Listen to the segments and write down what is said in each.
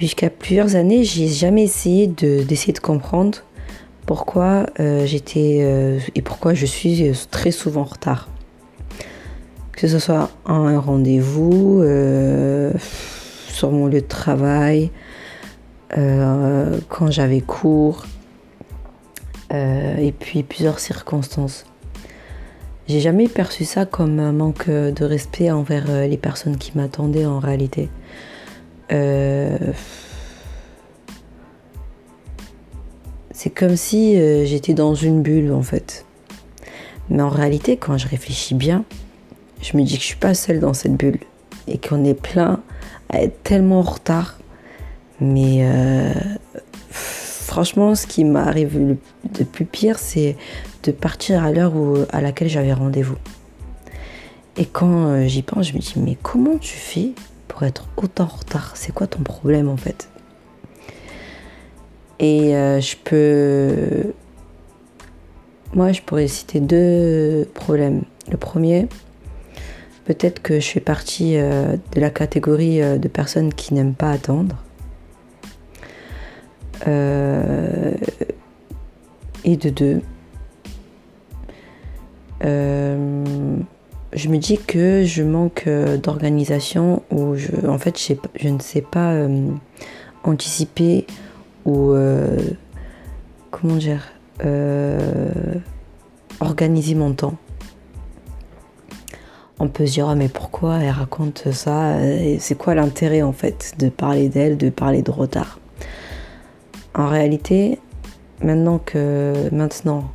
Jusqu'à plusieurs années, j'ai jamais essayé de, d'essayer de comprendre pourquoi euh, j'étais euh, et pourquoi je suis très souvent en retard. Que ce soit un rendez-vous, euh, sur mon lieu de travail, quand j'avais cours, et puis plusieurs circonstances. J'ai jamais perçu ça comme un manque de respect envers les personnes qui m'attendaient en réalité. C'est comme si euh, j'étais dans une bulle en fait. Mais en réalité, quand je réfléchis bien, je me dis que je suis pas seule dans cette bulle et qu'on est plein à être tellement en retard. Mais euh, franchement, ce qui m'arrive de plus pire, c'est de partir à l'heure à laquelle j'avais rendez-vous. Et quand euh, j'y pense, je me dis mais comment tu fais pour être autant en retard C'est quoi ton problème en fait? Et euh, je peux. Moi, je pourrais citer deux problèmes. Le premier, peut-être que je fais partie euh, de la catégorie euh, de personnes qui n'aiment pas attendre. et de deux, je me dis que je manque d'organisation ou je, en fait je, ne sais pas anticiper ou euh, comment dire euh, organiser mon temps. On peut se dire ah, mais pourquoi elle raconte ça? C'est quoi l'intérêt en fait de parler d'elle, de parler de retard? En réalité, maintenant que maintenant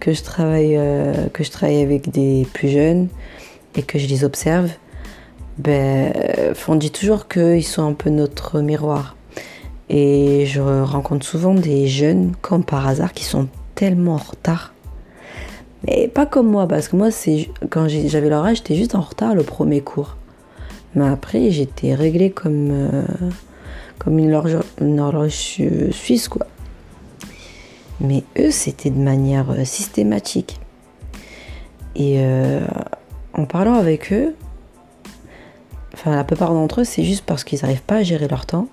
que je travaille euh, que je travaille avec des plus jeunes et que je les observe, ben on dit toujours qu'ils sont un peu notre miroir. Et je rencontre souvent des jeunes, comme par hasard, qui sont tellement en retard. Mais pas comme moi, parce que moi, c'est quand j'avais leur âge, j'étais juste en retard le premier cours. Mais après, j'étais réglée comme, euh, comme une, horloge, suisse, quoi. Mais eux, c'était de manière euh, systématique. Et euh, en parlant avec eux, la plupart d'entre eux, c'est juste parce qu'ils n'arrivent pas à gérer leur temps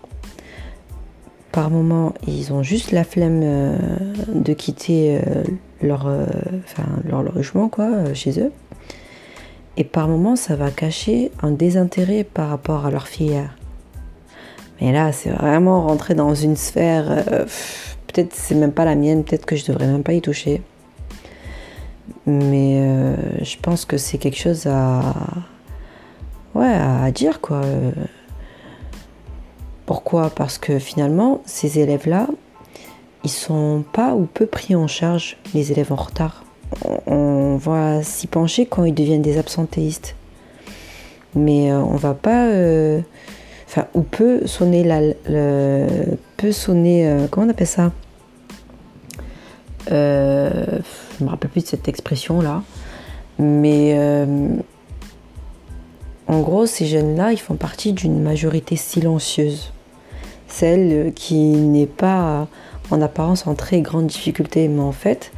par moment, ils ont juste la flemme euh, de quitter leur, logement quoi, chez eux. Et par moment, ça va cacher un désintérêt par rapport à leur filière. Mais là, c'est vraiment rentrer dans une sphère. Peut-être c'est même pas la mienne, peut-être que je devrais même pas y toucher. Mais je pense que c'est quelque chose à. Ouais, à dire quoi. Pourquoi? Parce que finalement, ces élèves-là, ils sont pas ou peu pris en charge, les élèves en retard. On va s'y pencher quand ils deviennent des absentéistes. Mais euh, on va pas. Euh, enfin, ou peut sonner la. peut sonner. Euh, comment on appelle ça? Je me rappelle plus de cette expression-là. Mais. en gros, ces jeunes-là, ils font partie d'une majorité silencieuse celle qui n'est pas en apparence en très grande difficulté, mais en fait,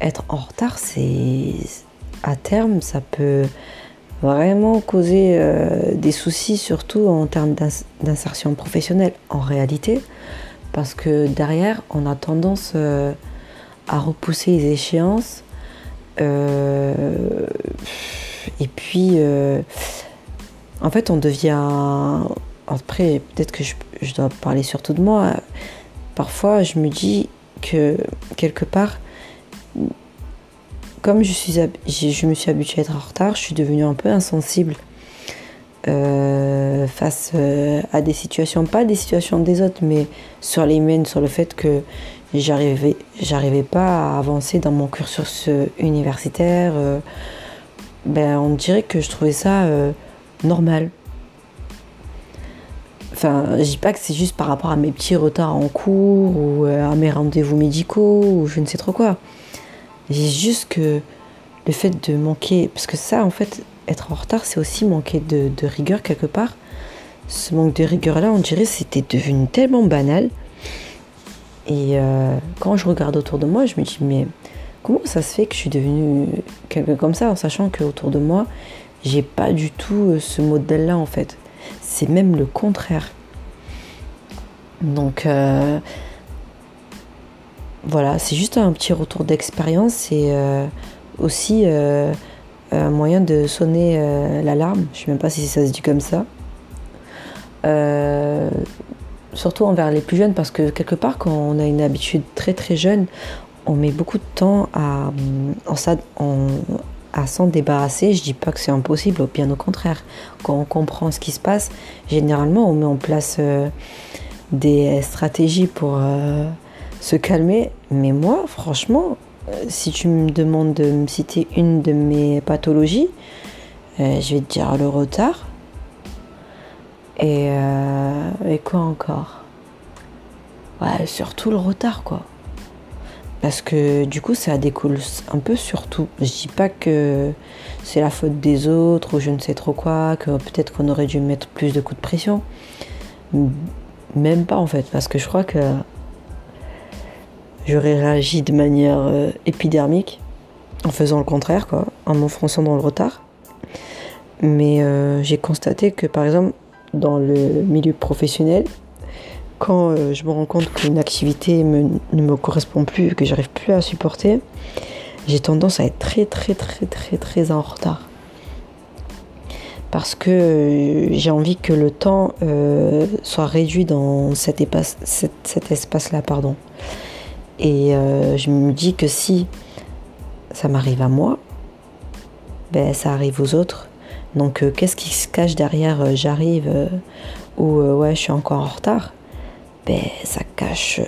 être en retard, c'est à terme, ça peut vraiment causer euh, des soucis, surtout en termes d'insertion professionnelle en réalité, parce que derrière, on a tendance euh, à repousser les échéances. Euh, et puis, en fait, on devient après, peut-être que je, dois parler surtout de moi. Parfois, je me dis que quelque part, comme je, suis, je me suis habituée à être en retard, je suis devenue un peu insensible euh, face euh, à des situations, pas des situations des autres, mais sur les miennes, sur le fait que j'arrivais, j'arrivais pas à avancer dans mon cursus universitaire. Euh, ben, on dirait que je trouvais ça normal. Enfin, je dis pas que c'est juste par rapport à mes petits retards en cours ou à mes rendez-vous médicaux ou je ne sais trop quoi. C'est juste que le fait de manquer, parce que ça, en fait, être en retard, c'est aussi manquer de, rigueur quelque part. Ce manque de rigueur-là, on dirait, c'était devenu tellement banal. Et euh, quand je regarde autour de moi, je me dis, mais comment ça se fait que je suis devenue quelqu'un comme ça, en sachant qu'autour de moi, j'ai pas du tout euh, ce modèle-là, en fait c'est même le contraire. Donc euh, voilà, c'est juste un petit retour d'expérience et aussi un moyen de sonner l'alarme. Je ne sais même pas si ça se dit comme ça. surtout envers les plus jeunes parce que quelque part quand on a une habitude très très jeune, on met beaucoup de temps à, s'en débarrasser. Je dis pas que c'est impossible, bien au contraire. Quand on comprend ce qui se passe, généralement on met en place des stratégies pour euh, se calmer. Mais moi, franchement, euh, si tu me demandes de me citer une de mes pathologies, euh, je vais te dire le retard. Et, et quoi encore? Ouais, surtout le retard, quoi. Parce que du coup, ça découle un peu sur tout. Je dis pas que c'est la faute des autres ou je ne sais trop quoi, que peut-être qu'on aurait dû mettre plus de coups de pression. Même pas en fait, parce que je crois que j'aurais réagi de manière euh, épidermique en faisant le contraire, quoi, en m'enfonçant dans le retard. Mais euh, j'ai constaté que par exemple, dans le milieu professionnel, quand euh, je me rends compte qu'une activité ne me correspond plus, que j'arrive plus à supporter, j'ai tendance à être très très très très très en retard parce que j'ai envie que le temps soit réduit dans cet, espace-là. pardon. Et euh, je me dis que si ça m'arrive à moi, ben, ça arrive aux autres. Donc qu'est-ce qui se cache derrière j'arrive ou ouais je suis encore en retard? Ben, Ça cache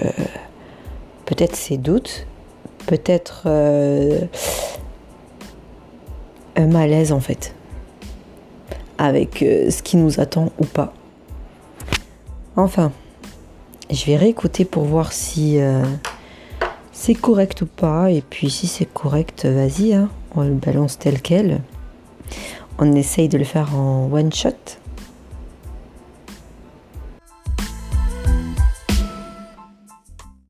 peut-être ses doutes, peut-être un malaise en fait avec euh, ce qui nous attend ou pas. Enfin, je vais réécouter pour voir si euh, c'est correct ou pas. Et puis si c'est correct, vas-y, hein, on le balance tel quel. On essaye de le faire en one shot.